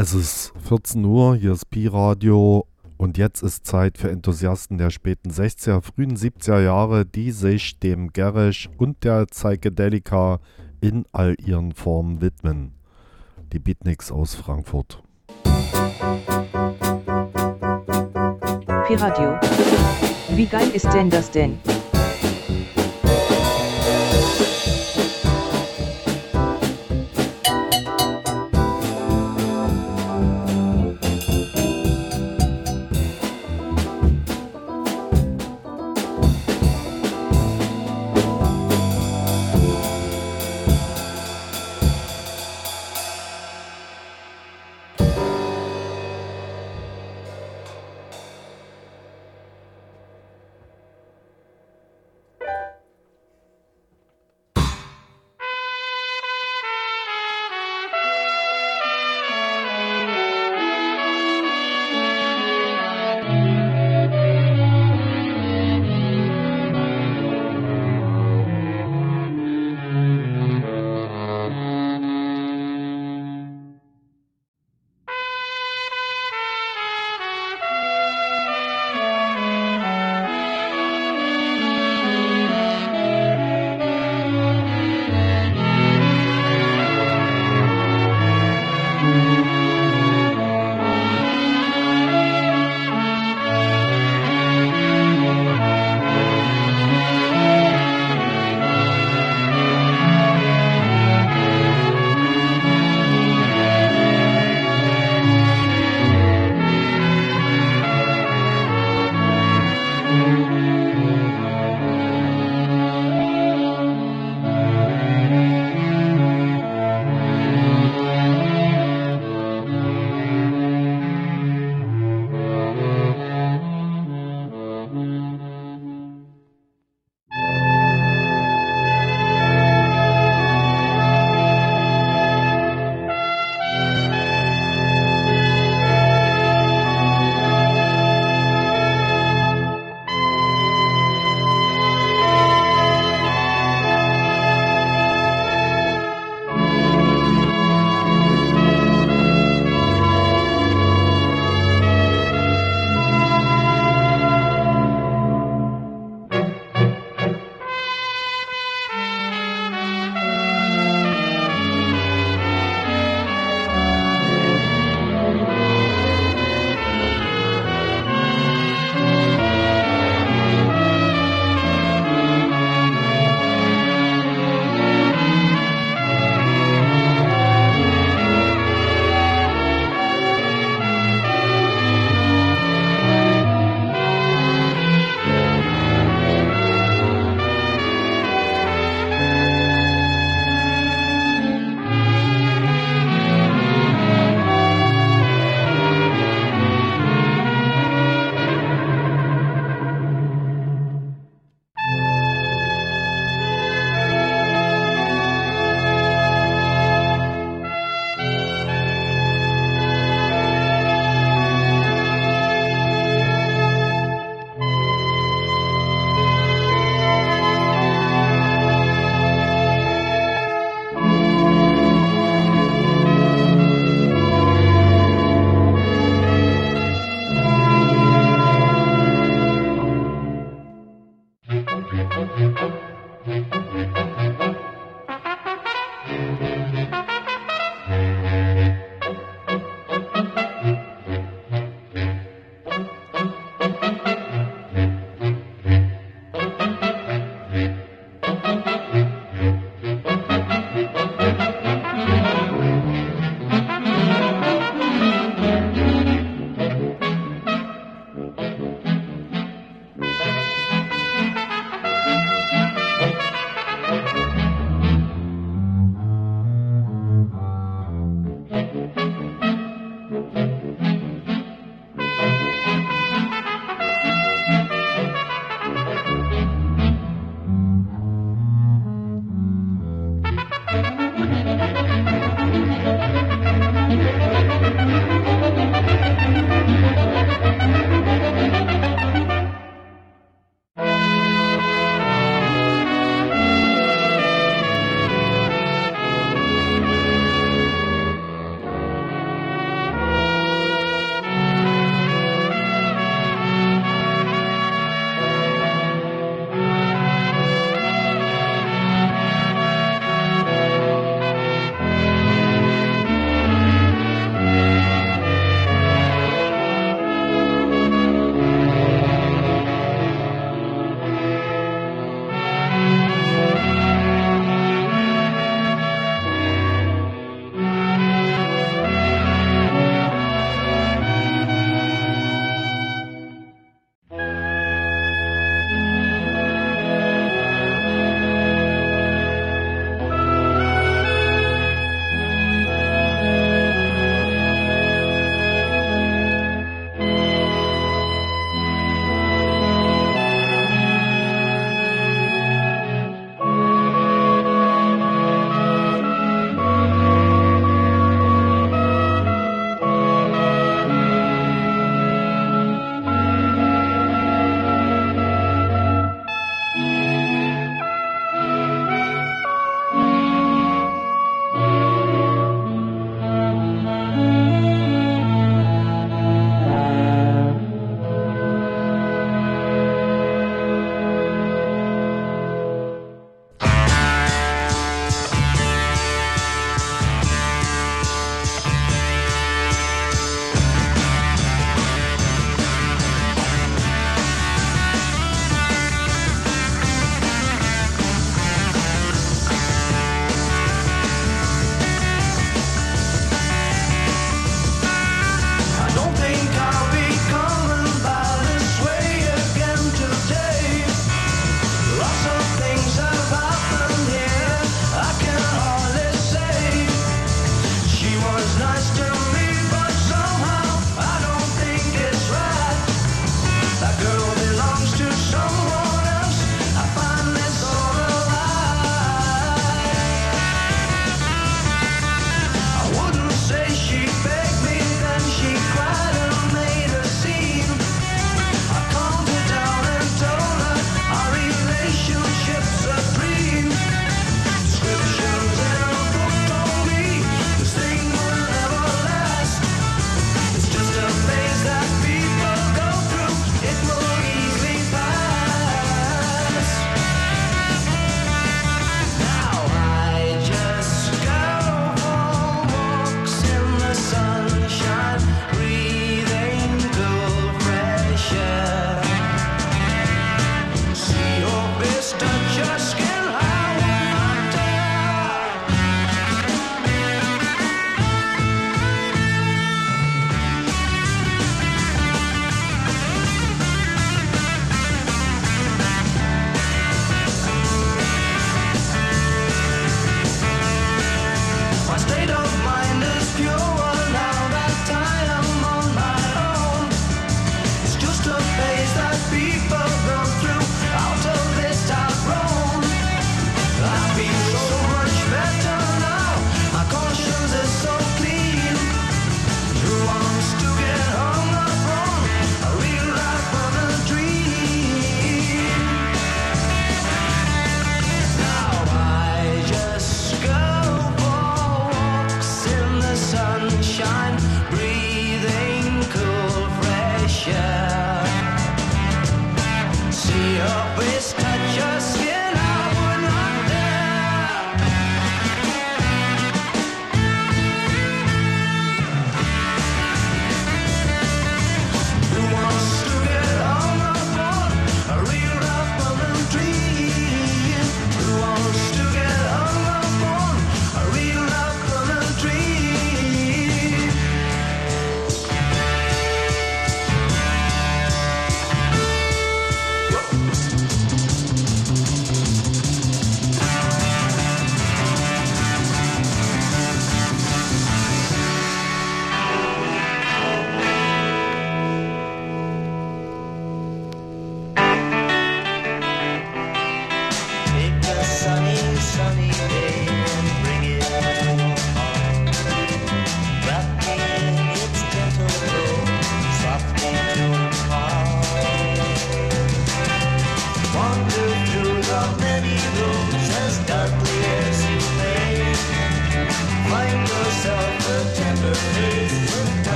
Es ist 14 Uhr, hier ist Pi-Radio und jetzt ist Zeit für Enthusiasten der späten 60er, frühen 70er Jahre, die sich dem Garish und der Psychedelika in all ihren Formen widmen. Die Beatniks aus Frankfurt. Pi-Radio. Wie geil ist denn das denn?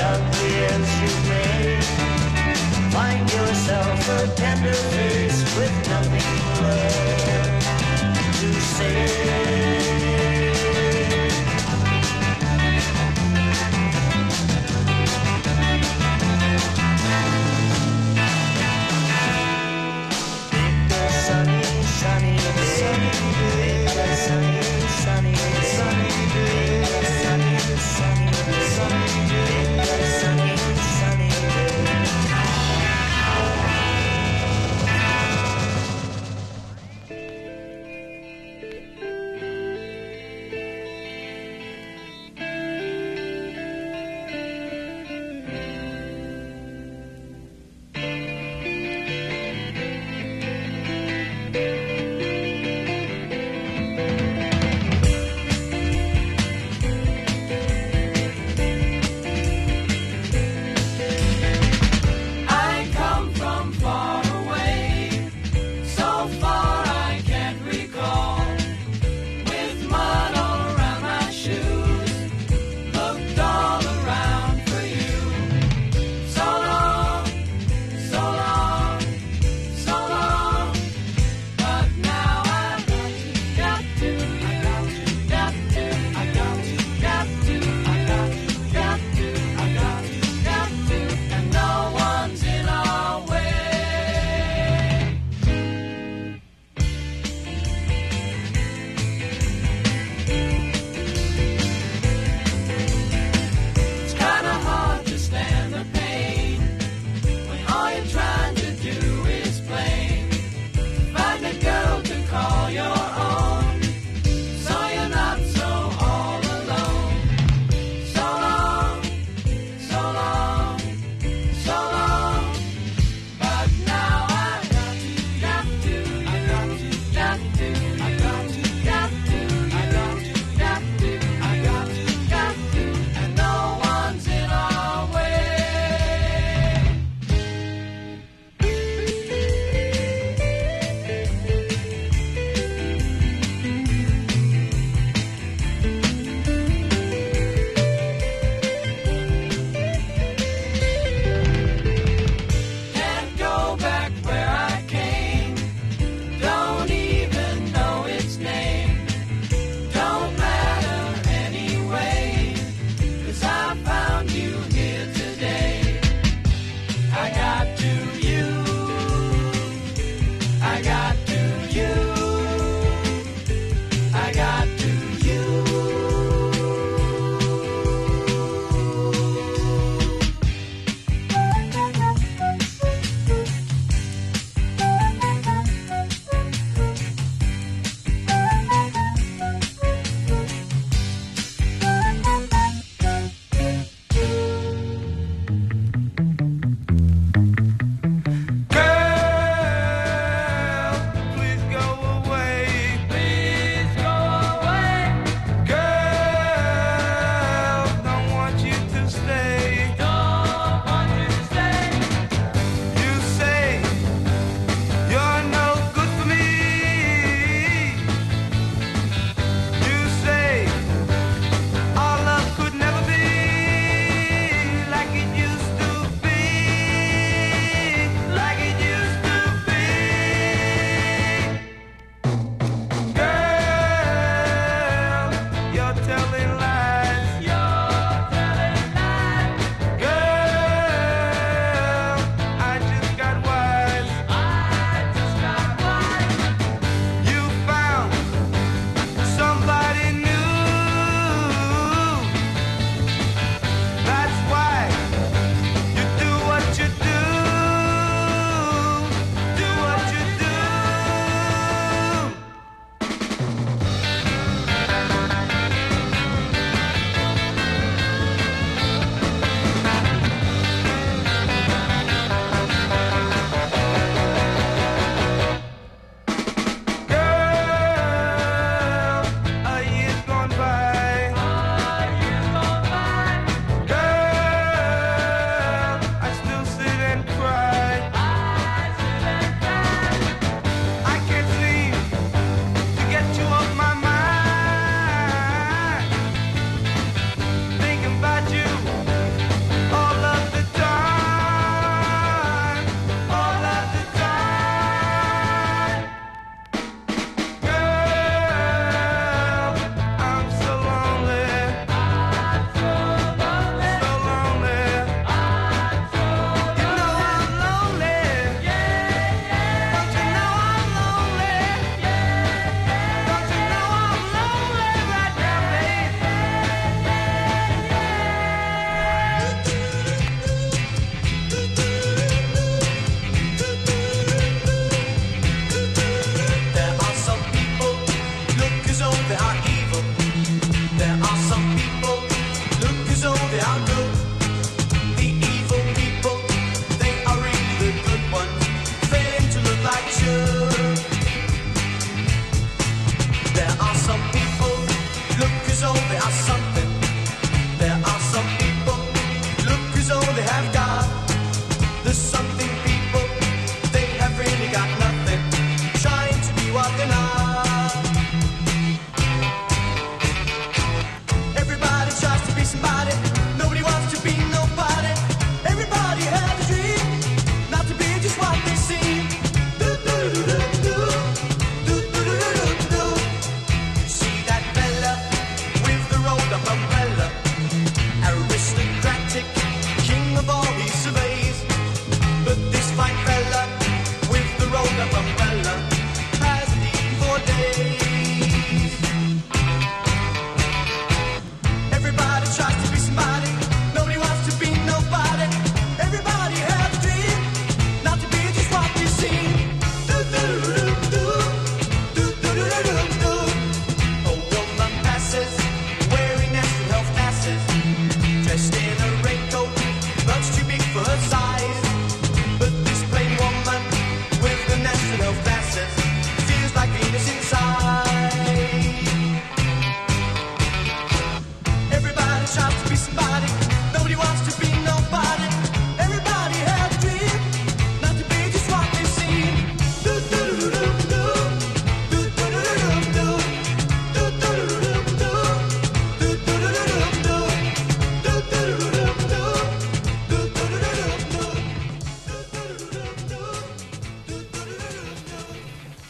out the ends you made. Find yourself a tender.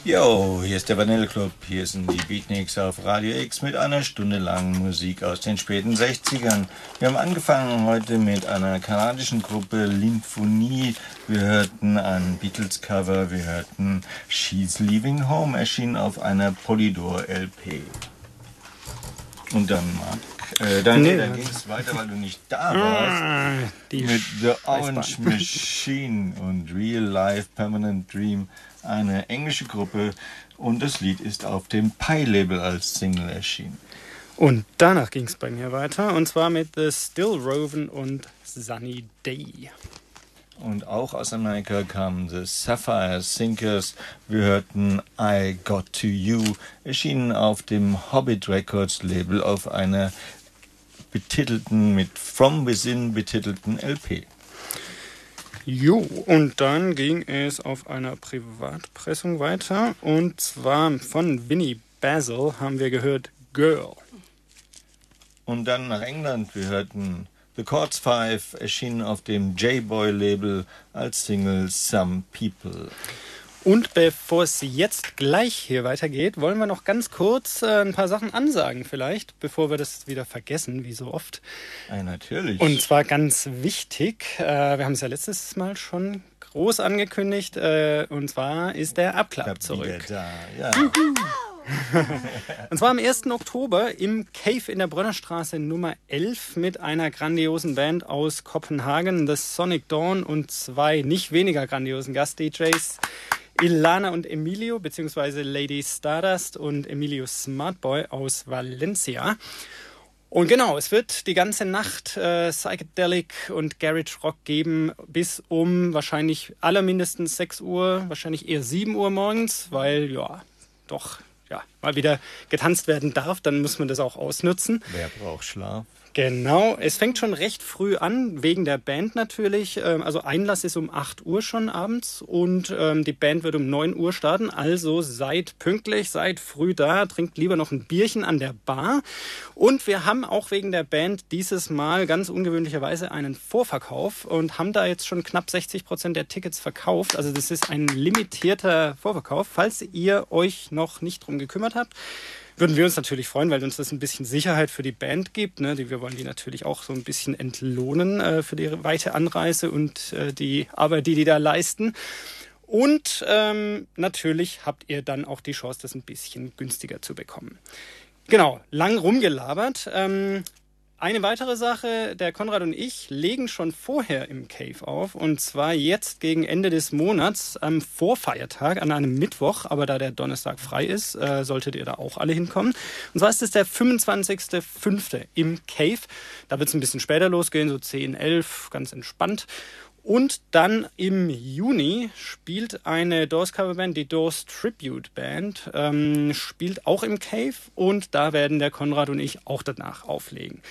Yo, hier ist der Vanilleclub, hier sind die Beatniks auf Radio X mit einer Stunde lang Musik aus den späten 60ern. Wir haben angefangen heute mit einer kanadischen Gruppe Lymphonie. Wir hörten ein Beatles-Cover, wir hörten She's Leaving Home, erschien auf einer Polydor LP. Und dann, Marc, äh, dann, nee, dann ging es weiter, weil du nicht da warst. Ah, mit The Orange Machine und Real Life Permanent Dream eine englische Gruppe und das Lied ist auf dem Pi-Label als Single erschienen. Und danach ging es bei mir weiter und zwar mit The Still Roven und Sunny Day. Und auch aus Amerika kamen The Sapphire Sinkers. Wir hörten I Got to You, erschienen auf dem Hobbit Records Label auf einer betitelten, mit From Within betitelten LP. Jo, und dann ging es auf einer Privatpressung weiter. Und zwar von Winnie Basil haben wir gehört Girl. Und dann nach England. Wir hörten The Chords Five, erschienen auf dem J-Boy-Label als Single Some People. Und bevor es jetzt gleich hier weitergeht, wollen wir noch ganz kurz äh, ein paar Sachen ansagen vielleicht, bevor wir das wieder vergessen, wie so oft. Ja, natürlich. Und zwar ganz wichtig, äh, wir haben es ja letztes Mal schon groß angekündigt, äh, und zwar ist der Abklapp zurück. Da. Ja. und zwar am 1. Oktober im Cave in der Brönnerstraße Nummer 11 mit einer grandiosen Band aus Kopenhagen, The Sonic Dawn und zwei nicht weniger grandiosen Gast-DJs. Ilana und Emilio, beziehungsweise Lady Stardust und Emilio Smartboy aus Valencia. Und genau, es wird die ganze Nacht äh, Psychedelic und Garage Rock geben, bis um wahrscheinlich allermindestens 6 Uhr, wahrscheinlich eher 7 Uhr morgens, weil ja, doch, ja, mal wieder getanzt werden darf, dann muss man das auch ausnutzen. Wer braucht Schlaf? Genau, es fängt schon recht früh an, wegen der Band natürlich. Ähm, also Einlass ist um 8 Uhr schon abends und ähm, die Band wird um 9 Uhr starten. Also seid pünktlich, seid früh da, trinkt lieber noch ein Bierchen an der Bar. Und wir haben auch wegen der Band dieses Mal ganz ungewöhnlicherweise einen Vorverkauf und haben da jetzt schon knapp 60 Prozent der Tickets verkauft. Also das ist ein limitierter Vorverkauf. Falls ihr euch noch nicht drum gekümmert habt, würden wir uns natürlich freuen, weil uns das ein bisschen Sicherheit für die Band gibt. Ne? Wir wollen die natürlich auch so ein bisschen entlohnen äh, für die weite Anreise und äh, die Arbeit, die die da leisten. Und ähm, natürlich habt ihr dann auch die Chance, das ein bisschen günstiger zu bekommen. Genau, lang rumgelabert. Ähm, eine weitere Sache, der Konrad und ich legen schon vorher im Cave auf und zwar jetzt gegen Ende des Monats am Vorfeiertag an einem Mittwoch, aber da der Donnerstag frei ist, äh, solltet ihr da auch alle hinkommen. Und zwar ist es der 25.05. im Cave. Da wird es ein bisschen später losgehen, so 10, 11, ganz entspannt. Und dann im Juni spielt eine Doors Coverband, die Doors Tribute Band, ähm, spielt auch im Cave und da werden der Konrad und ich auch danach auflegen.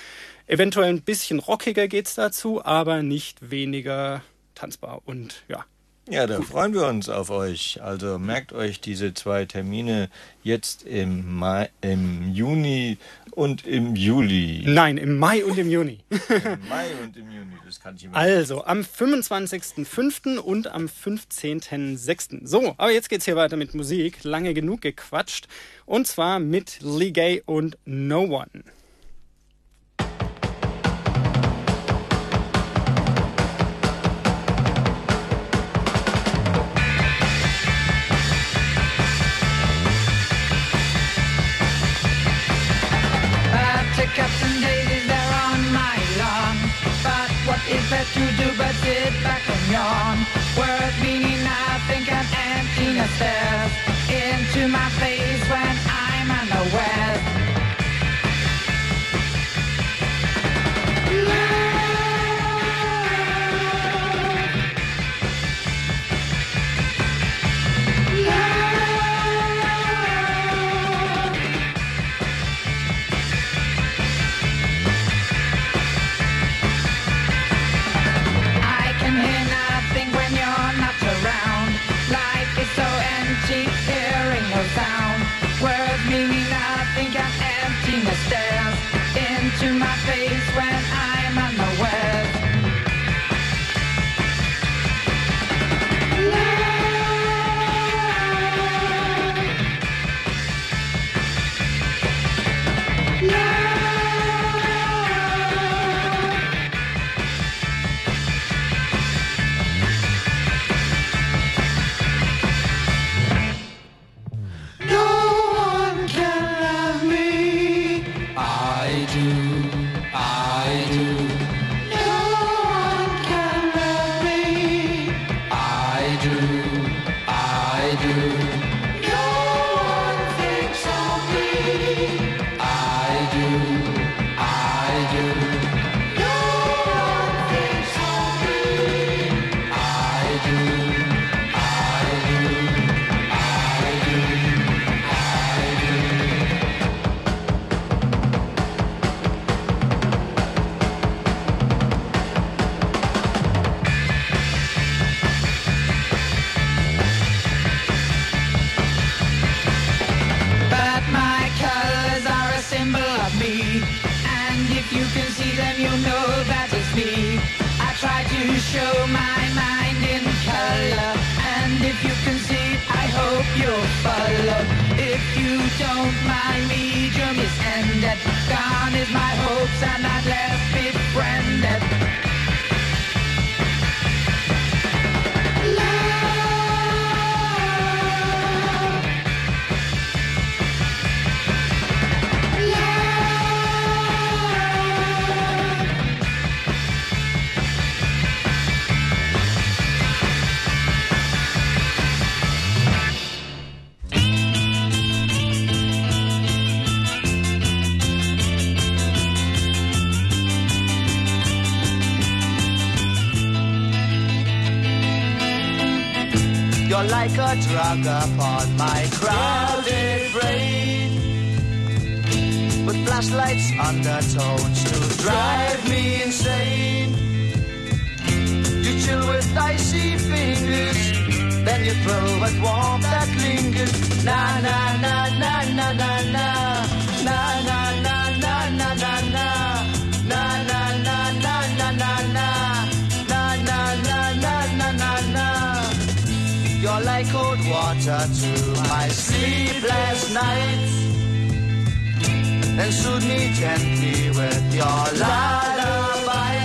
Eventuell ein bisschen rockiger geht's dazu, aber nicht weniger tanzbar und ja, ja, da freuen wir uns auf euch. Also merkt euch diese zwei Termine jetzt im Mai, im Juni und im Juli. Nein, im Mai und im Juni. Im Mai und im Juni, das kann ich immer. Also am 25.05. und am 15.06. So, aber jetzt geht's hier weiter mit Musik. Lange genug gequatscht. Und zwar mit Lee Gay und No One. You do but sit back and yawn? Worth being, I think an emptiness stares into my face a drug upon my crowded brain. With flashlights undertones to drive me insane. You chill with icy fingers Then you throw at warmth that lingers. Na na na na na na Na na na water to my sleepless nights. And soothe me gently with your lullaby.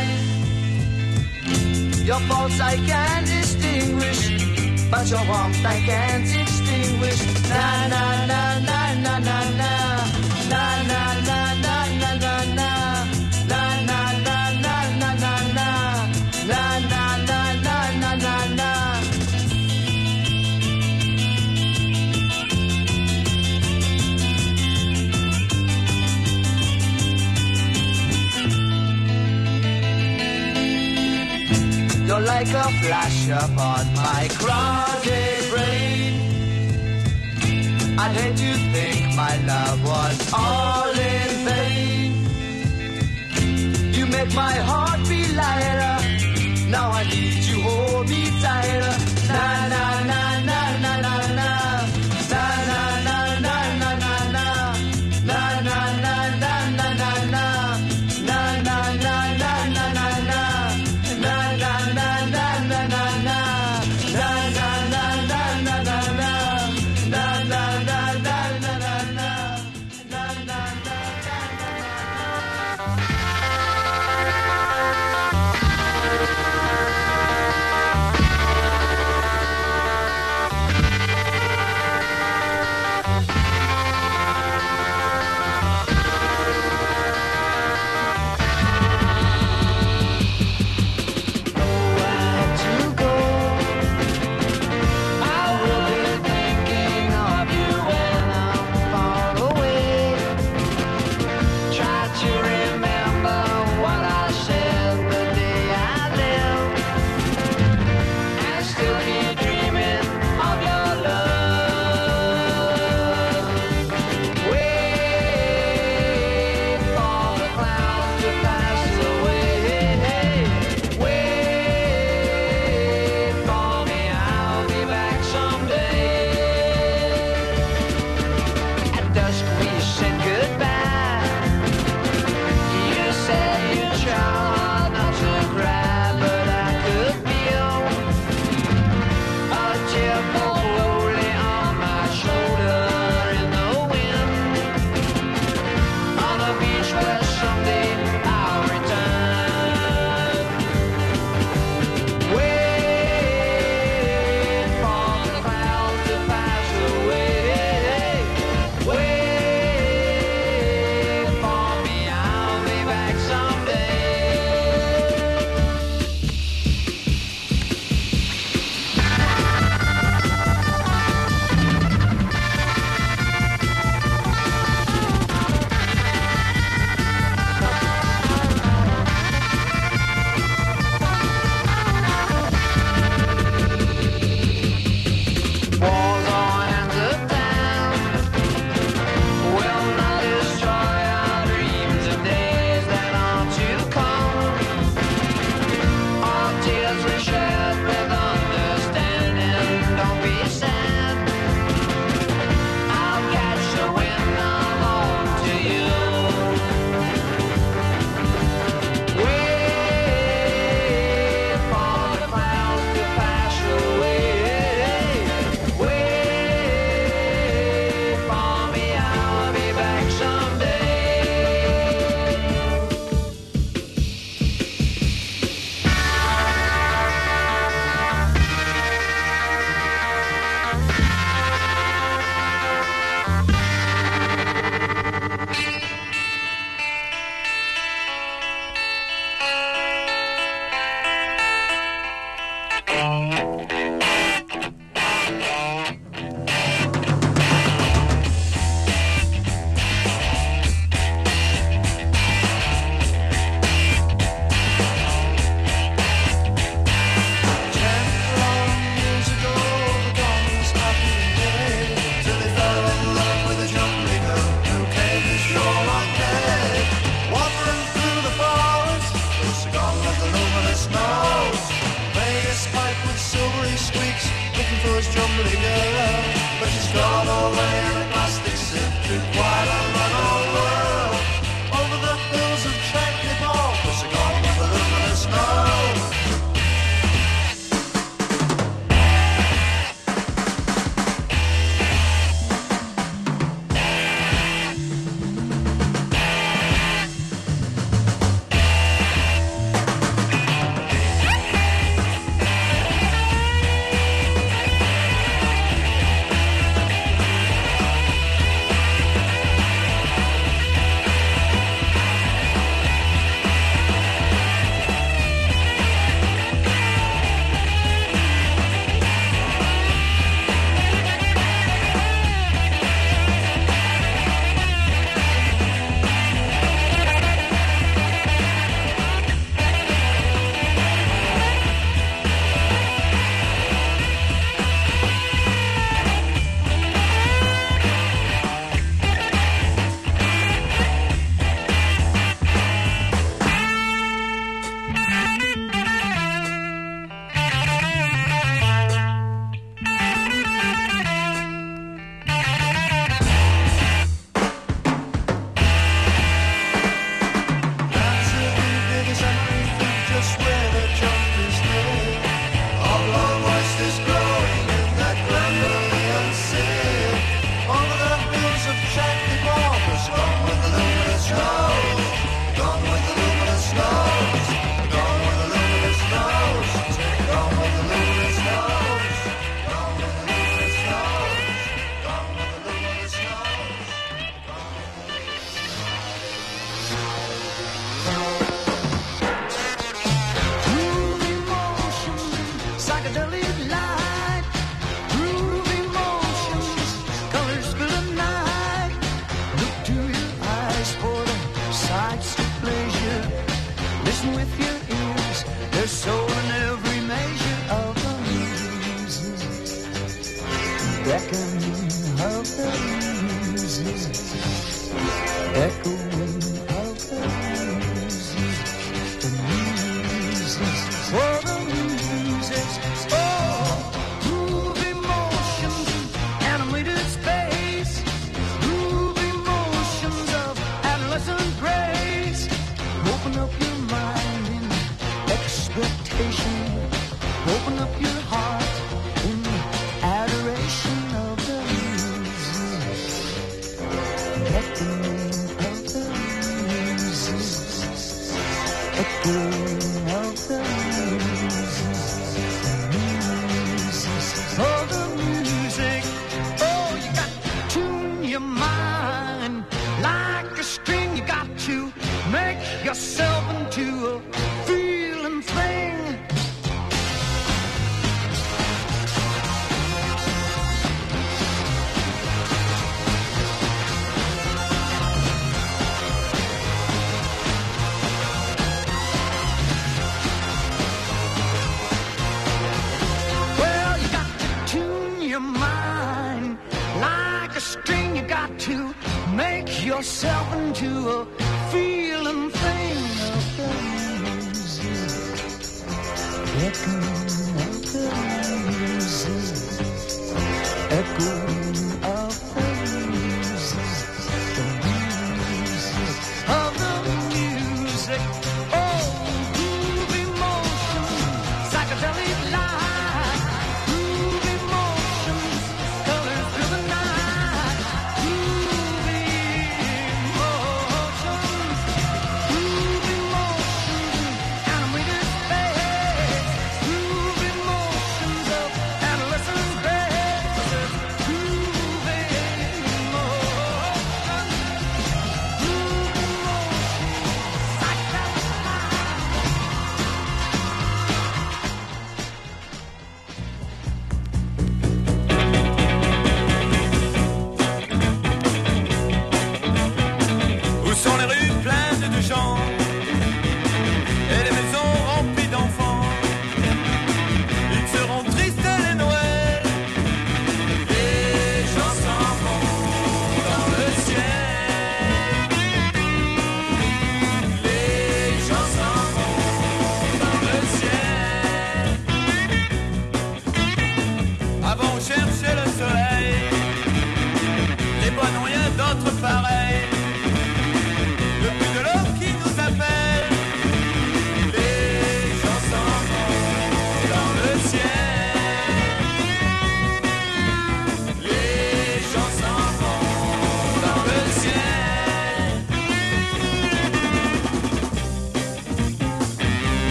Your faults I can't distinguish, but your warmth I can't extinguish. Na na na na na na na. Na na na like a flash upon my crowded brain. I'd hate to think my love was all in vain. You make my heart beat lighter. Now I need you, hold me tighter. Na na na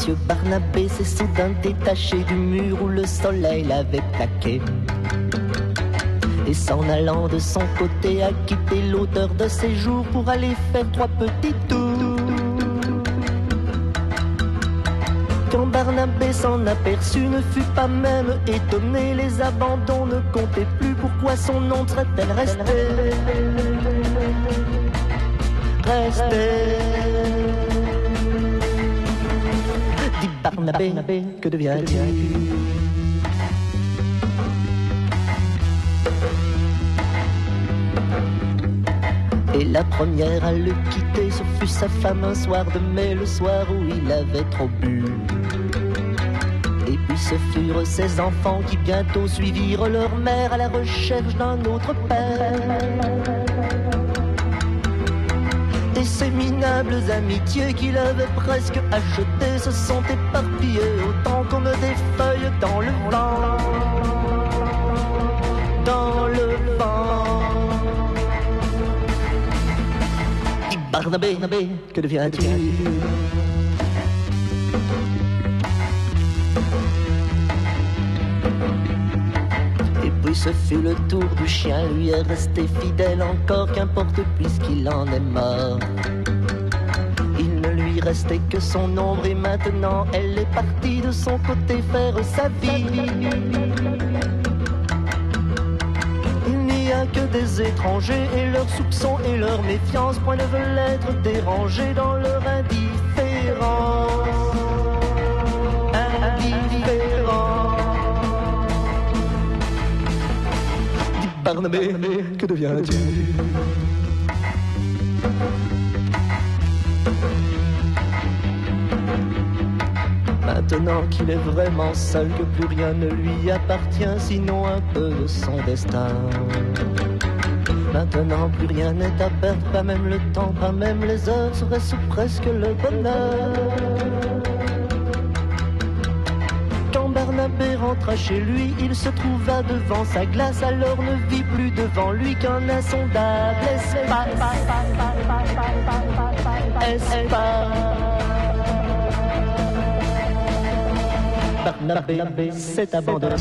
Monsieur Barnabé s'est soudain détaché du mur où le soleil l'avait plaqué. Et s'en allant de son côté, a quitté l'auteur de ses jours pour aller faire trois petits tours. Quand Barnabé s'en aperçut, ne fut pas même étonné, les abandons ne comptaient plus, pourquoi son nom serait-elle restée Barnabé, que devient-tu Et la première à le quitter, ce fut sa femme un soir de mai, le soir où il avait trop bu. Et puis ce furent ses enfants qui bientôt suivirent leur mère à la recherche d'un autre père. Ces minables amitiés qu'il avait presque achetées se sont éparpillées autant comme des feuilles dans le vent. Dans le vent. Barnabé, que deviens-tu? Ce fut le tour du chien, lui est resté fidèle encore, qu'importe puisqu'il en est mort. Il ne lui restait que son ombre et maintenant elle est partie de son côté faire sa vie. Il n'y a que des étrangers et leurs soupçons et leur méfiance, point ne veulent être dérangés dans leur. Indifférence. Barnabé, que deviens-tu? Maintenant qu'il est vraiment seul, que plus rien ne lui appartient, sinon un peu de son destin. Maintenant plus rien n'est à perdre, pas même le temps, pas même les heures, serait-ce presque le bonheur. Rentra chez lui, il se trouva devant sa glace, alors ne vit plus devant lui qu'un insondable espace. Espace. Barnabé s'est abandonné.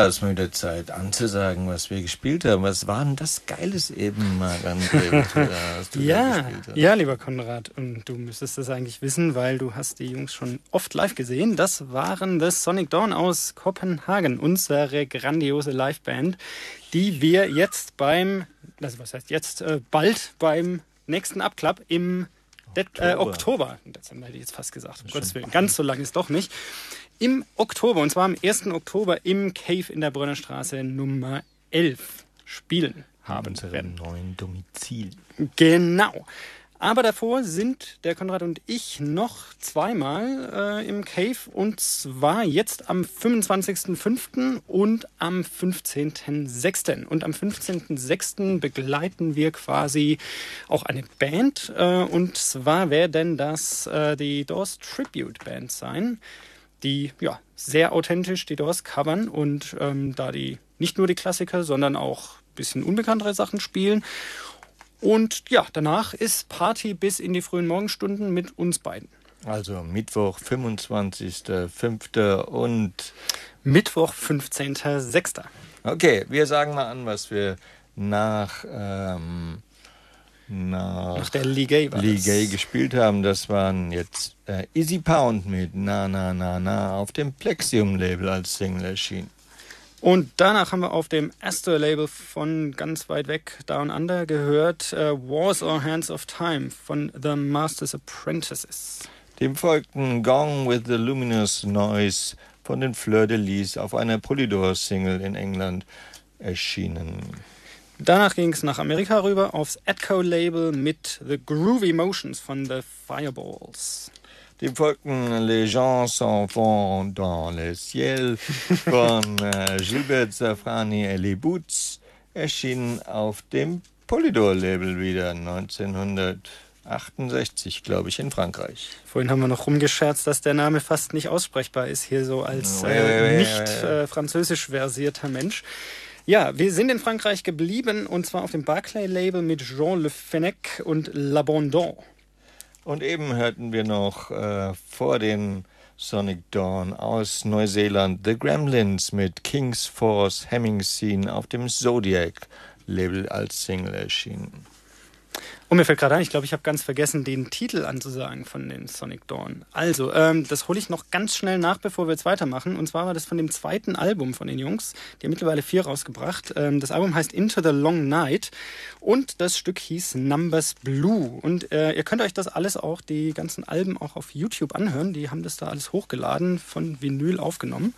Ja, es ist mal wieder Zeit anzusagen, was wir gespielt haben. Was war denn das Geiles eben, Marc André, was du Ja, gespielt hast? ja, lieber Konrad, und du müsstest das eigentlich wissen, weil du hast die Jungs schon oft live gesehen. Das waren das Sonic Dawn aus Kopenhagen, unsere grandiose Liveband, die wir jetzt beim, also was heißt jetzt, äh, bald beim nächsten Abklapp im Det äh, Oktober. Oktober, Dezember hätte ich jetzt fast gesagt, um Gottes Willen, ganz so lang ist doch nicht, im Oktober, und zwar am 1. Oktober im Cave in der Brönnerstraße Nummer 11 spielen haben Unserem werden. neuen Domizil. Genau. Aber davor sind der Konrad und ich noch zweimal äh, im Cave und zwar jetzt am 25.05. und am 15.06. Und am 15.06. begleiten wir quasi auch eine Band äh, und zwar wer denn das äh, die Doors Tribute Band sein, die ja sehr authentisch die Doors covern und ähm, da die nicht nur die Klassiker, sondern auch ein bisschen unbekanntere Sachen spielen. Und ja, danach ist Party bis in die frühen Morgenstunden mit uns beiden. Also Mittwoch, 25.05. und Mittwoch, 15.06. okay, wir sagen mal an, was wir nach, ähm, nach, Nach der das. Gay gespielt haben. Das waren jetzt äh, Easy Pound mit Na Na Na Na auf dem Plexium-Label als Single erschienen. Und danach haben wir auf dem Astor-Label von ganz weit weg, Down Under, gehört äh, Wars or Hands of Time von The Master's Apprentices. Dem folgten Gone with the Luminous Noise von den Fleur de Lis auf einer Polydor-Single in England erschienen. Danach ging es nach Amerika rüber aufs Atco-Label mit The Groovy Motions von The Fireballs. Dem folgten Les gens s'en vont dans le ciel von äh, Gilbert Safrani et les Boots, erschienen auf dem Polydor-Label wieder 1968, glaube ich, in Frankreich. Vorhin haben wir noch rumgescherzt, dass der Name fast nicht aussprechbar ist, hier so als äh, nicht äh, französisch versierter Mensch. Ja, wir sind in Frankreich geblieben und zwar auf dem Barclay-Label mit Jean Le Fennec und L'Abandon. Und eben hörten wir noch äh, vor den Sonic Dawn aus Neuseeland The Gremlins mit King's Force Hemming Scene auf dem Zodiac Label als Single erschienen. Und mir fällt gerade ein, ich glaube, ich habe ganz vergessen, den Titel anzusagen von den Sonic Dawn. Also, ähm, das hole ich noch ganz schnell nach, bevor wir jetzt weitermachen. Und zwar war das von dem zweiten Album von den Jungs. Die haben mittlerweile vier rausgebracht. Ähm, das Album heißt Into the Long Night und das Stück hieß Numbers Blue. Und äh, ihr könnt euch das alles auch, die ganzen Alben auch auf YouTube anhören. Die haben das da alles hochgeladen, von Vinyl aufgenommen.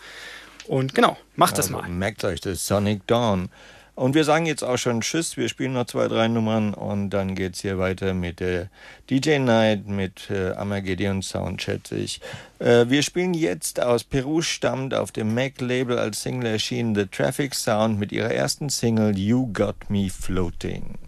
Und genau, macht das Also, mal. Merkt euch das Sonic Dawn. Und wir sagen jetzt auch schon Tschüss. Wir spielen noch zwei, drei Nummern und dann geht's hier weiter mit der DJ Night mit äh, Armageddon Sound, schätze ich. Äh, wir spielen jetzt aus Peru stammt auf dem Mac Label als Single erschienen The Traffic Sound mit ihrer ersten Single You Got Me Floating.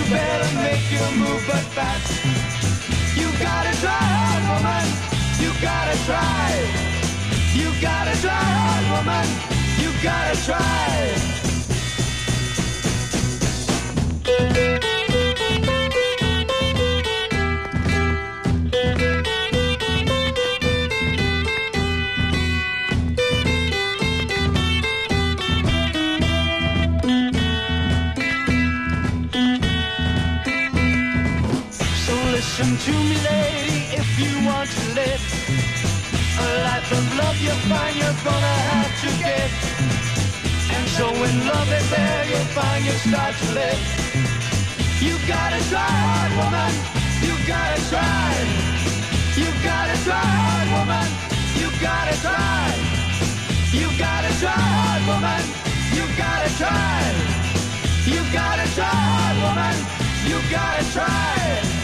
You better make your move but fast. You gotta try hard, woman. You gotta try. You gotta try hard, woman. You gotta try. To me, lady, if you want to live a life of love you'll find you're gonna have to get. And so when love is there, you'll find you start to live. You gotta try hard, woman. You gotta try. You gotta try hard, woman. You gotta try. You gotta try hard, woman. You gotta try. You gotta try hard, woman. You gotta try.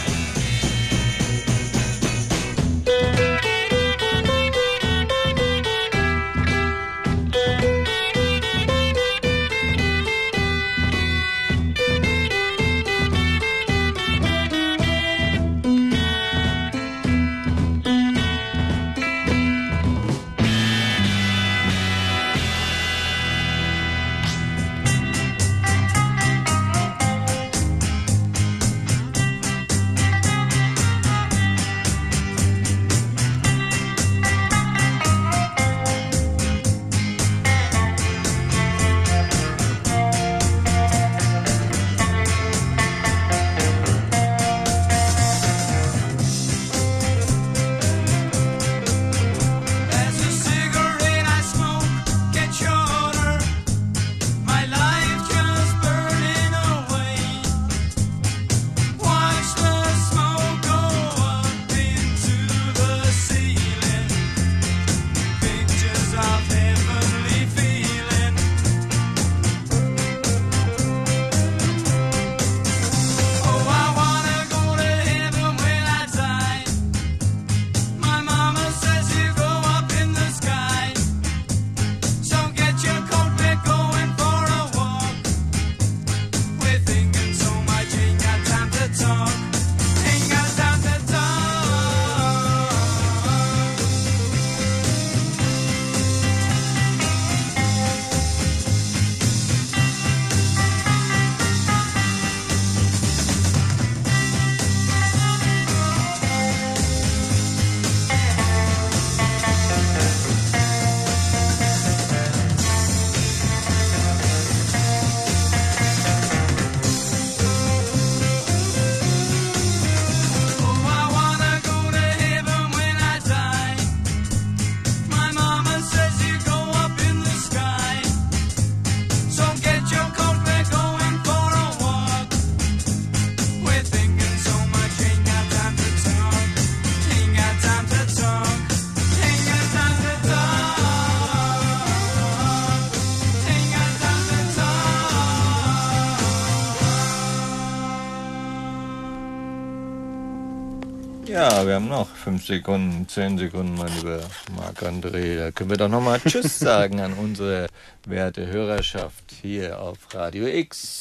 Wir haben noch fünf Sekunden, zehn Sekunden, mein lieber Marc-André. Da können wir doch nochmal Tschüss sagen an unsere werte Hörerschaft hier auf Radio X.